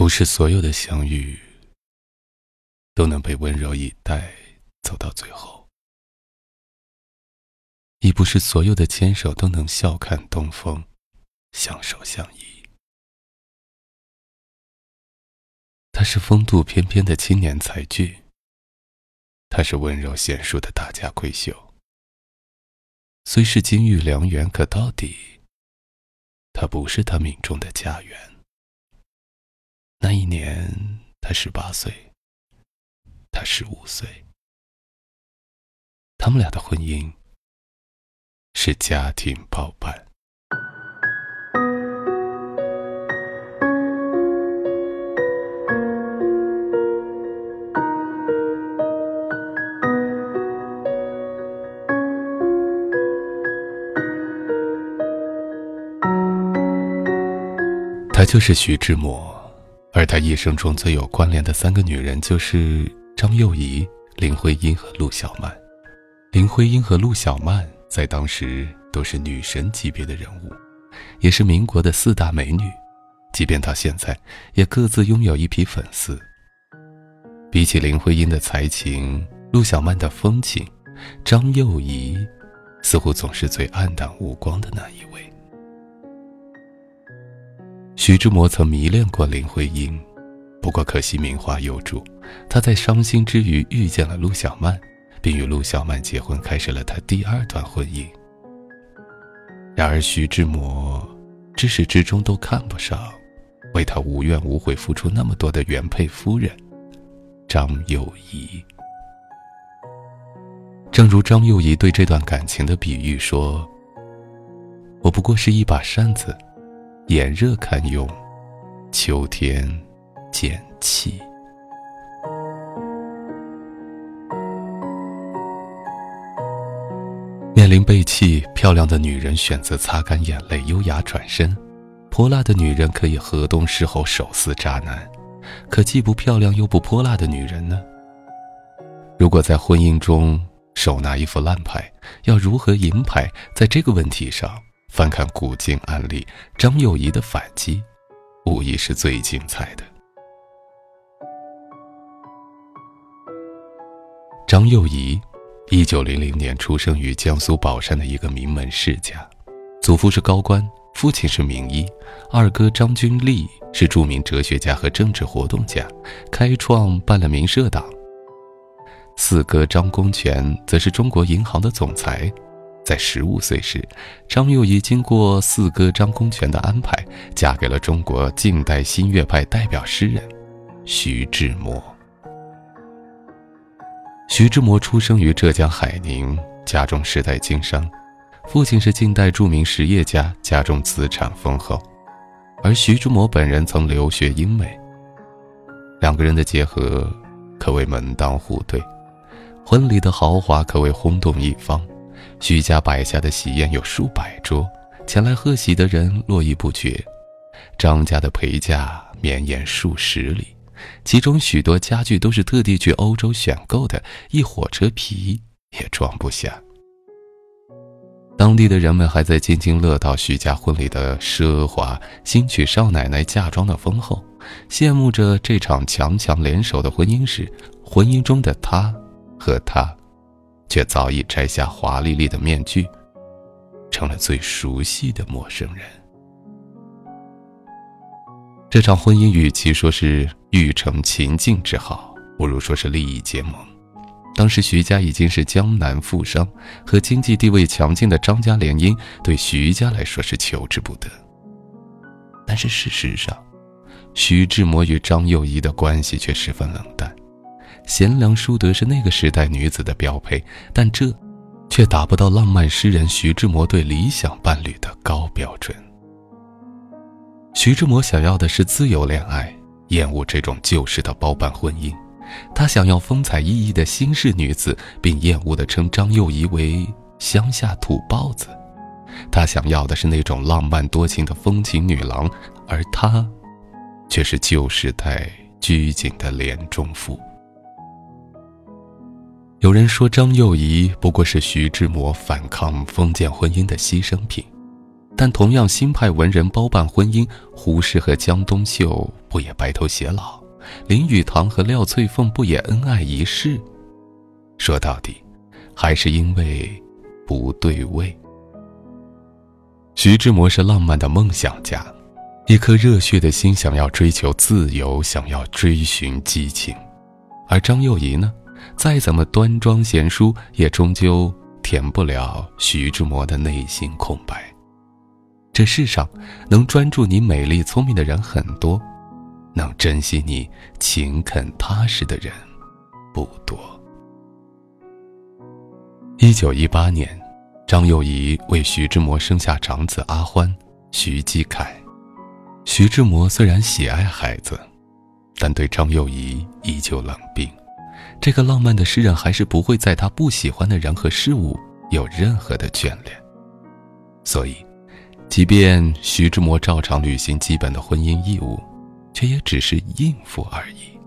不是所有的相遇都能被温柔以待走到最后，亦不是所有的牵手都能笑看东风，相守相依。他是风度翩翩的青年才俊，他是温柔贤淑的大家闺秀。虽是金玉良缘，可到底，他不是他命中的家园。那一年，他十八岁，他十五岁。他们俩的婚姻是家庭包办。他就是徐志摩。而他一生中最有关联的三个女人，就是张幼仪、林徽因和陆小曼。林徽因和陆小曼在当时都是女神级别的人物，也是民国的四大美女。即便到现在，也各自拥有一批粉丝。比起林徽因的才情、陆小曼的风情，张幼仪似乎总是最黯淡无光的那一位。徐志摩曾迷恋过林徽因，不过可惜名花有主，他在伤心之余遇见了陆小曼，并与陆小曼结婚，开始了他第二段婚姻。然而徐志摩至始至终都看不上为他无怨无悔付出那么多的原配夫人张幼仪。正如张幼仪对这段感情的比喻说：“我不过是一把扇子。”炎热堪用，秋天减气。面临背弃，漂亮的女人选择擦干眼泪，优雅转身；泼辣的女人可以河东狮吼，手撕渣男。可既不漂亮又不泼辣的女人呢？如果在婚姻中手拿一副烂牌，要如何赢牌？在这个问题上。翻看古今案例，张幼仪的反击，无疑是最精彩的。张幼仪，一九零零年出生于江苏宝山的一个名门世家，祖父是高官，父亲是名医，二哥张君立是著名哲学家和政治活动家，开创办了民社党。四哥张公权则是中国银行的总裁。在十五岁时，张幼仪经过四哥张公权的安排，嫁给了中国近代新月派代表诗人徐志摩。徐志摩出生于浙江海宁，家中世代经商，父亲是近代著名实业家，家中资产丰厚，而徐志摩本人曾留学英美，两个人的结合可谓门当户对，婚礼的豪华可谓轰动一方。徐家摆下的喜宴有数百桌，前来贺喜的人络绎不绝；张家的陪嫁绵延数十里，其中许多家具都是特地去欧洲选购的，一火车皮也装不下。当地的人们还在津津乐道徐家婚礼的奢华，新娶少奶奶嫁妆的丰厚，羡慕着这场强强联手的婚姻时，婚姻中的他和他。却早已摘下华丽丽的面具，成了最熟悉的陌生人。这场婚姻与其说是欲成秦晋之好，不如说是利益结盟。当时徐家已经是江南富商，和经济地位强劲的张家联姻，对徐家来说是求之不得。但是事实上，徐志摩与张幼仪的关系却十分冷淡。贤良淑德是那个时代女子的标配，但这，却达不到浪漫诗人徐志摩对理想伴侣的高标准。徐志摩想要的是自由恋爱，厌恶这种旧式的包办婚姻。他想要风采奕奕的新式女子，并厌恶的称张幼仪为乡下土包子。他想要的是那种浪漫多情的风情女郎，而他，却是旧时代拘谨的连中妇。有人说张幼仪不过是徐志摩反抗封建婚姻的牺牲品，但同样新派文人包办婚姻，胡适和江冬秀不也白头偕老？林语堂和廖翠凤不也恩爱一世？说到底，还是因为不对位。徐志摩是浪漫的梦想家，一颗热血的心想要追求自由，想要追寻激情；而张幼仪呢，再怎么端庄贤淑，也终究填不了徐志摩的内心空白。这世上能专注你美丽聪明的人很多，能珍惜你勤恳踏实的人不多。一九一八年，张幼仪为徐志摩生下长子阿欢、徐继凯。徐志摩虽然喜爱孩子，但对张幼仪依旧冷冰。这个浪漫的诗人还是不会在他不喜欢的人和事物有任何的眷恋，所以。即便徐志摩照常履行基本的婚姻义务，却也只是应付而已。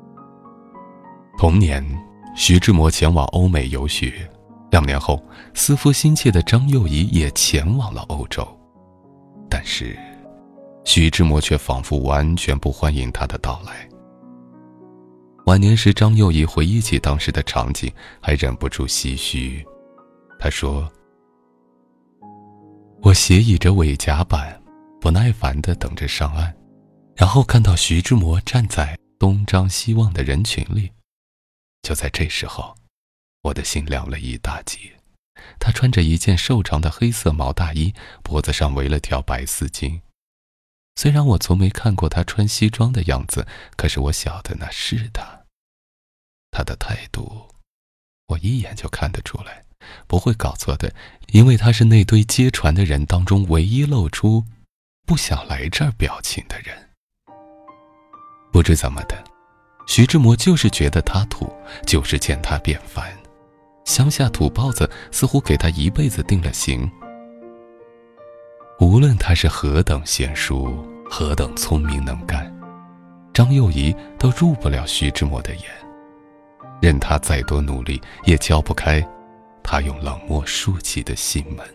同年，徐志摩前往欧美游学，两年后，思夫心切的张幼仪也前往了欧洲，但是，徐志摩却仿佛完全不欢迎他的到来。晚年时，张幼仪回忆起当时的场景，还忍不住唏嘘，他说。我斜倚着尾甲板，不耐烦地等着上岸，然后看到徐志摩站在东张西望的人群里。就在这时候，我的心凉了一大截。他穿着一件瘦长的黑色毛大衣，脖子上围了条白丝巾。虽然我从没看过他穿西装的样子，可是我晓得那是他。他的态度，我一眼就看得出来。不会搞错的，因为他是那堆接船的人当中唯一露出不想来这儿表情的人。不知怎么的，徐志摩就是觉得他土，就是见他变烦。乡下土包子似乎给他一辈子定了型。无论他是何等贤淑，何等聪明能干，张幼仪都入不了徐志摩的眼。任他再多努力，也敲不开。他用冷漠竖起的心门。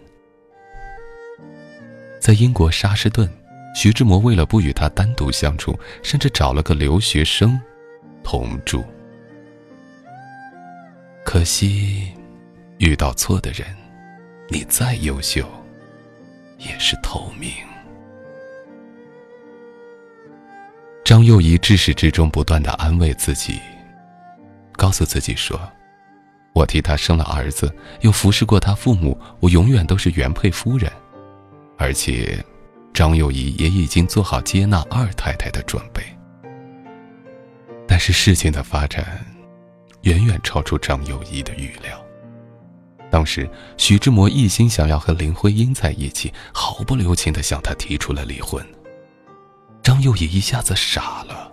在英国沙士顿，徐志摩为了不与他单独相处，甚至找了个留学生同住。可惜，遇到错的人，你再优秀，也是透明。张幼仪至始至终不断的安慰自己，告诉自己说。我替他生了儿子，又服侍过他父母，我永远都是原配夫人，而且，张幼仪也已经做好接纳二太太的准备。但是事情的发展，远远超出张幼仪的预料。当时，徐志摩一心想要和林徽因在一起，毫不留情地向她提出了离婚。张幼仪一下子傻了，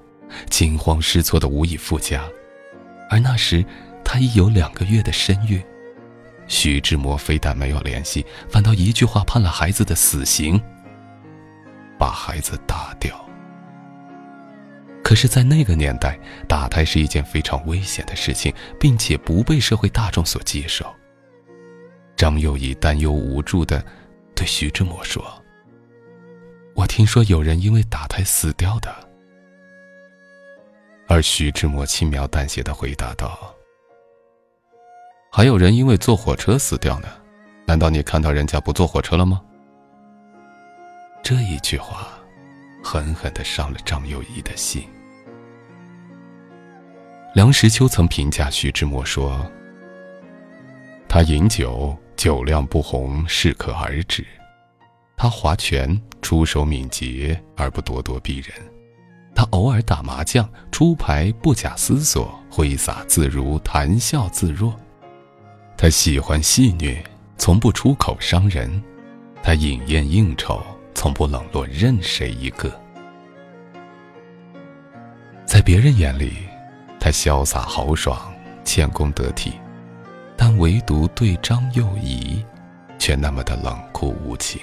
惊慌失措的无以复加，而那时。他已有两个月的身孕，徐志摩非但没有联系，反倒一句话判了孩子的死刑，把孩子打掉。可是，在那个年代，打胎是一件非常危险的事情，并且不被社会大众所接受。张幼仪担忧无助的对徐志摩说：“我听说有人因为打胎死掉的。”而徐志摩轻描淡写的回答道。还有人因为坐火车死掉呢，难道你看到人家不坐火车了吗？这一句话，狠狠的伤了张幼仪的心。梁实秋曾评价徐志摩说：“他饮酒，酒量不红，适可而止；他划拳，出手敏捷而不咄咄逼人；他偶尔打麻将，出牌不假思索，挥洒自如，谈笑自若。”他喜欢戏谑，从不出口伤人；他饮宴应酬，从不冷落任谁一个。在别人眼里，他潇洒豪爽，谦恭得体，但唯独对张幼仪，却那么的冷酷无情。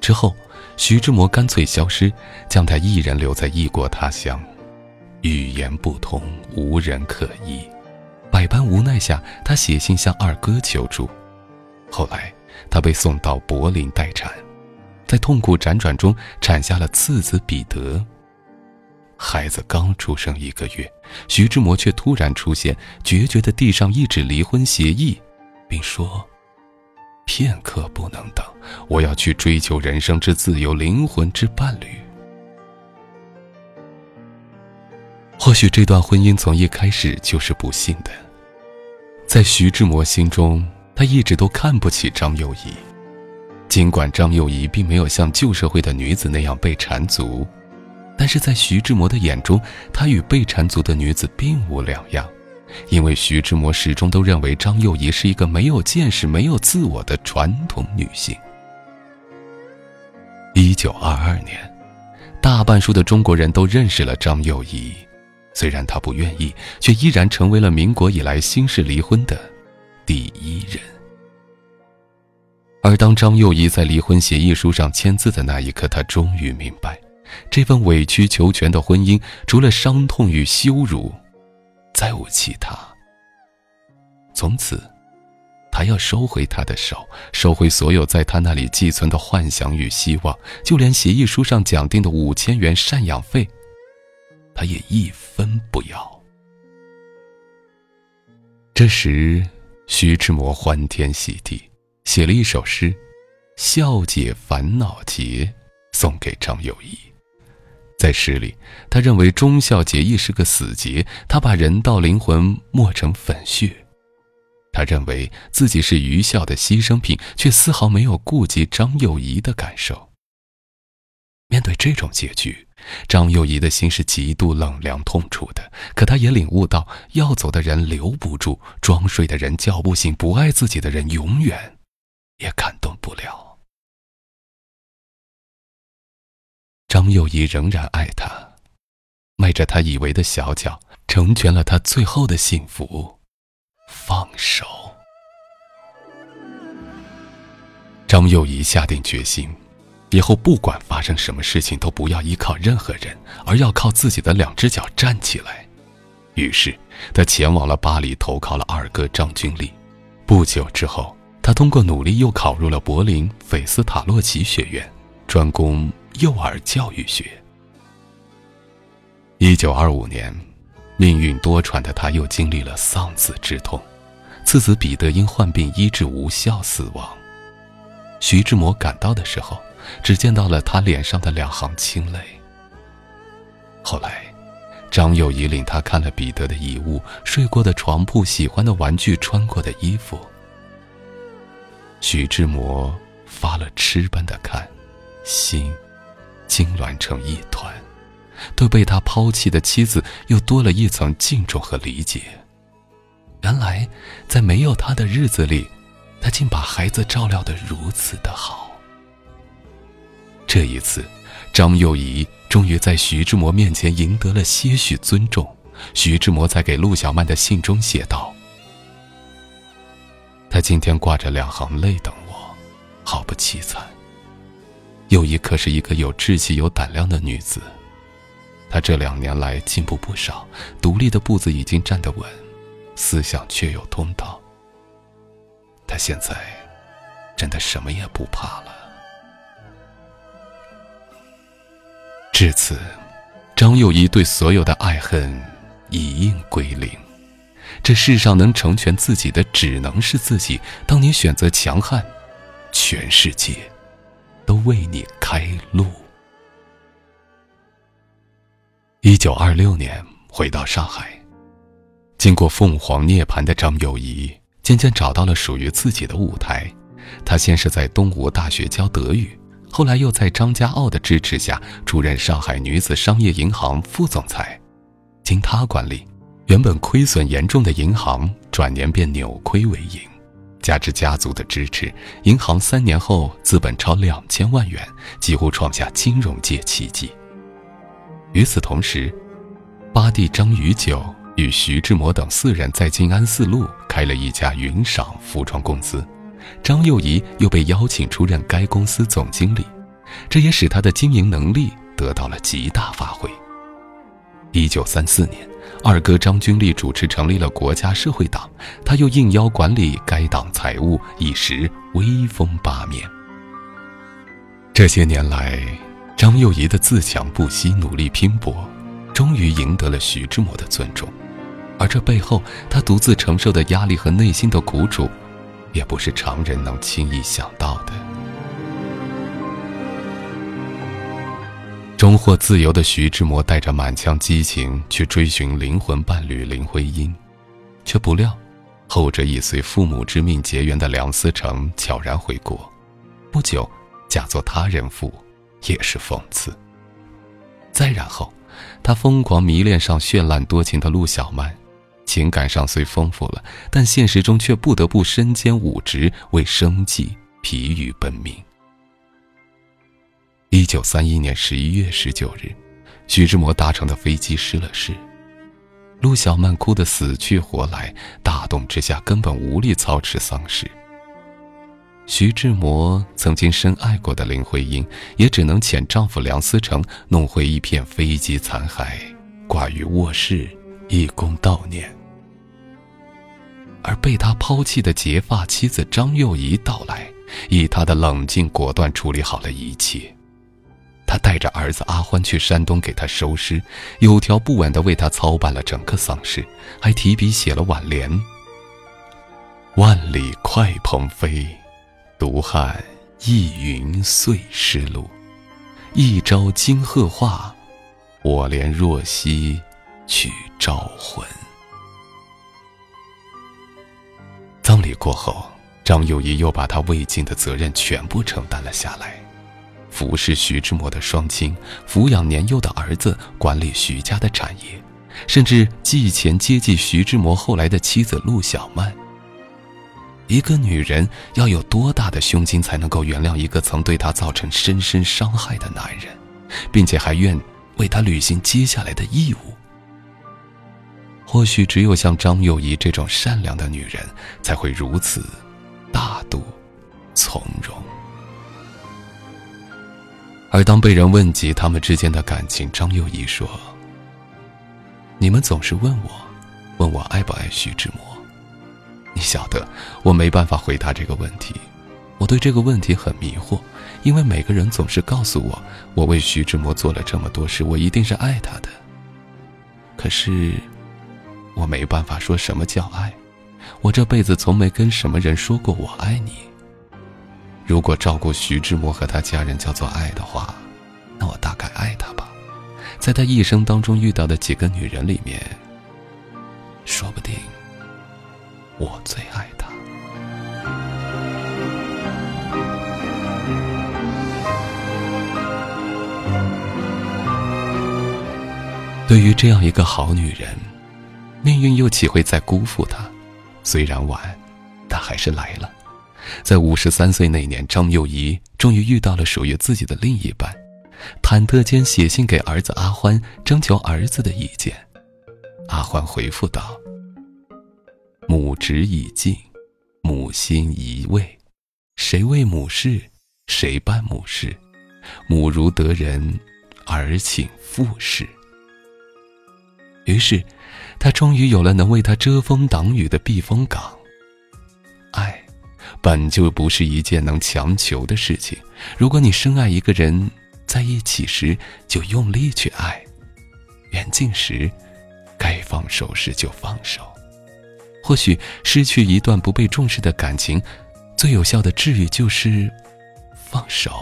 之后，徐志摩干脆消失，将他一人留在异国他乡，语言不通，无人可依。百般无奈下，他写信向二哥求助。后来，他被送到柏林待产，在痛苦辗转中产下了次子彼得。孩子刚出生一个月，徐志摩却突然出现，决绝地递上一纸离婚协议，并说：“片刻不能等，我要去追求人生之自由，灵魂之伴侣。”或许这段婚姻从一开始就是不幸的。在徐志摩心中，他一直都看不起张幼仪，尽管张幼仪并没有像旧社会的女子那样被缠足。但是在徐志摩的眼中，她与被缠足的女子并无两样，因为徐志摩始终都认为张幼仪是一个没有见识、没有自我的传统女性。一九二二年，大半数的中国人都认识了张幼仪，虽然她不愿意，却依然成为了民国以来新式离婚的第一人。而当张幼仪在离婚协议书上签字的那一刻，她终于明白。这份委曲求全的婚姻，除了伤痛与羞辱，再无其他。从此，他要收回他的手，收回所有在他那里寄存的幻想与希望，就连协议书上讲定的五千元赡养费，他也一分不要。这时，徐志摩欢天喜地，写了一首诗，《笑解烦恼结》，送给张幼仪。在诗里，他认为忠孝节义是个死结，他把人道灵魂磨成粉屑。他认为自己是愚孝的牺牲品，却丝毫没有顾及张幼仪的感受。面对这种结局，张幼仪的心是极度冷凉痛楚的。可他也领悟到，要走的人留不住，装睡的人叫不醒，不爱自己的人永远也感动不了。张幼仪仍然爱他，迈着他以为的小脚，成全了他最后的幸福。放手。张幼仪下定决心，以后不管发生什么事情，都不要依靠任何人，而要靠自己的两只脚站起来。于是，他前往了巴黎，投靠了二哥张君丽。不久之后，他通过努力，又考入了柏林斐斯塔洛奇学院，专攻。幼儿教育学。一九二五年，命运多舛的他又经历了丧子之痛，次子彼得因患病医治无效死亡。徐志摩赶到的时候，只见到了他脸上的两行清泪。后来，张幼仪领他看了彼得的遗物：睡过的床铺、喜欢的玩具、穿过的衣服。徐志摩发了痴般的看，心。痉挛成一团，对被他抛弃的妻子又多了一层敬重和理解。原来，在没有他的日子里，他竟把孩子照料得如此的好。这一次，张幼仪终于在徐志摩面前赢得了些许尊重。徐志摩在给陆小曼的信中写道：“他今天挂着两行泪等我，好不凄惨。”幼仪可是一个有志气、有胆量的女子，她这两年来进步不少，独立的步子已经站得稳，思想却有通道。她现在真的什么也不怕了。至此，张幼仪对所有的爱恨一应归零。这世上能成全自己的，只能是自己。当你选择强悍，全世界。都为你开路。一九二六年回到上海，经过凤凰涅槃的张幼仪渐渐找到了属于自己的舞台。她先是在东吴大学教德语，后来又在张家傲的支持下出任上海女子商业银行副总裁。经他管理，原本亏损严重的银行转年便扭亏为盈。加之家族的支持，银行三年后资本超两千万元，几乎创下金融界奇迹。与此同时，八弟张宇九与徐志摩等四人在静安寺路开了一家云裳服装公司，张幼仪又被邀请出任该公司总经理，这也使他的经营能力得到了极大发挥。一九三四年。二哥张君丽主持成立了国家社会党，他又应邀管理该党财务，一时威风八面。这些年来，张幼仪的自强不息、努力拼搏，终于赢得了徐志摩的尊重。而这背后，她独自承受的压力和内心的苦楚，也不是常人能轻易想到的。终获自由的徐志摩带着满腔激情去追寻灵魂伴侣林徽因，却不料，后者已随父母之命结缘的梁思成悄然回国，不久。嫁作他人妇，也是讽刺。再然后，他疯狂迷恋上绚烂多情的陆小曼，情感上虽丰富了，但现实中却不得不身兼五职，为生计疲于奔命。一九三一年十一月十九日，徐志摩搭乘的飞机失了事，陆小曼哭得死去活来，大动之下根本无力操持丧事。徐志摩曾经深爱过的林徽因，也只能遣丈夫梁思成弄回一片飞机残骸，挂于卧室，以供悼念。而被他抛弃的结发妻子张幼仪到来，以她的冷静果断处理好了一切。他带着儿子阿欢去山东给他收尸，有条不紊地为他操办了整个丧事，还提笔写了挽联：“万里快鹏飞。”独汉一云碎失路，一朝惊鹤化，我怜若兮去招魂。葬礼过后，张幼仪又把她未尽的责任全部承担了下来，服侍徐志摩的双亲，抚养年幼的儿子，管理徐家的产业，甚至寄钱接济徐志摩后来的妻子陆小曼。一个女人要有多大的胸襟，才能够原谅一个曾对她造成深深伤害的男人，并且还愿为他履行接下来的义务？或许只有像张幼仪这种善良的女人，才会如此大度、从容。而当被人问及他们之间的感情，张幼仪说：“你们总是问我，问我爱不爱徐志摩。”你晓得，我没办法回答这个问题。我对这个问题很迷惑，因为每个人总是告诉我，我为徐志摩做了这么多事，我一定是爱他的。可是，我没办法说什么叫爱。我这辈子从没跟什么人说过我爱你。如果照顾徐志摩和他家人叫做爱的话，那我大概爱他吧。在他一生当中遇到的几个女人里面，说不定。我最爱他。对于这样一个好女人，命运又岂会再辜负她？虽然晚，但还是来了。在五十三岁那年，张幼仪终于遇到了属于自己的另一半，忐忑间写信给儿子阿欢，征求儿子的意见。阿欢回复道。母职已尽，母心已慰，谁为母事，谁办母事？母如得人，儿请父事。于是，他终于有了能为他遮风挡雨的避风港。本就不是一件能强求的事情。如果你深爱一个人，在一起时就用力去爱，缘尽时，该放手时就放手。或许失去一段不被重视的感情，最有效的治愈就是放手。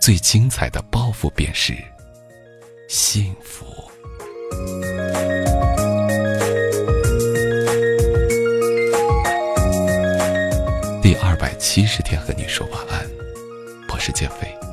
最精彩的报复便是幸福。七十天和你说晚安，我是减肥。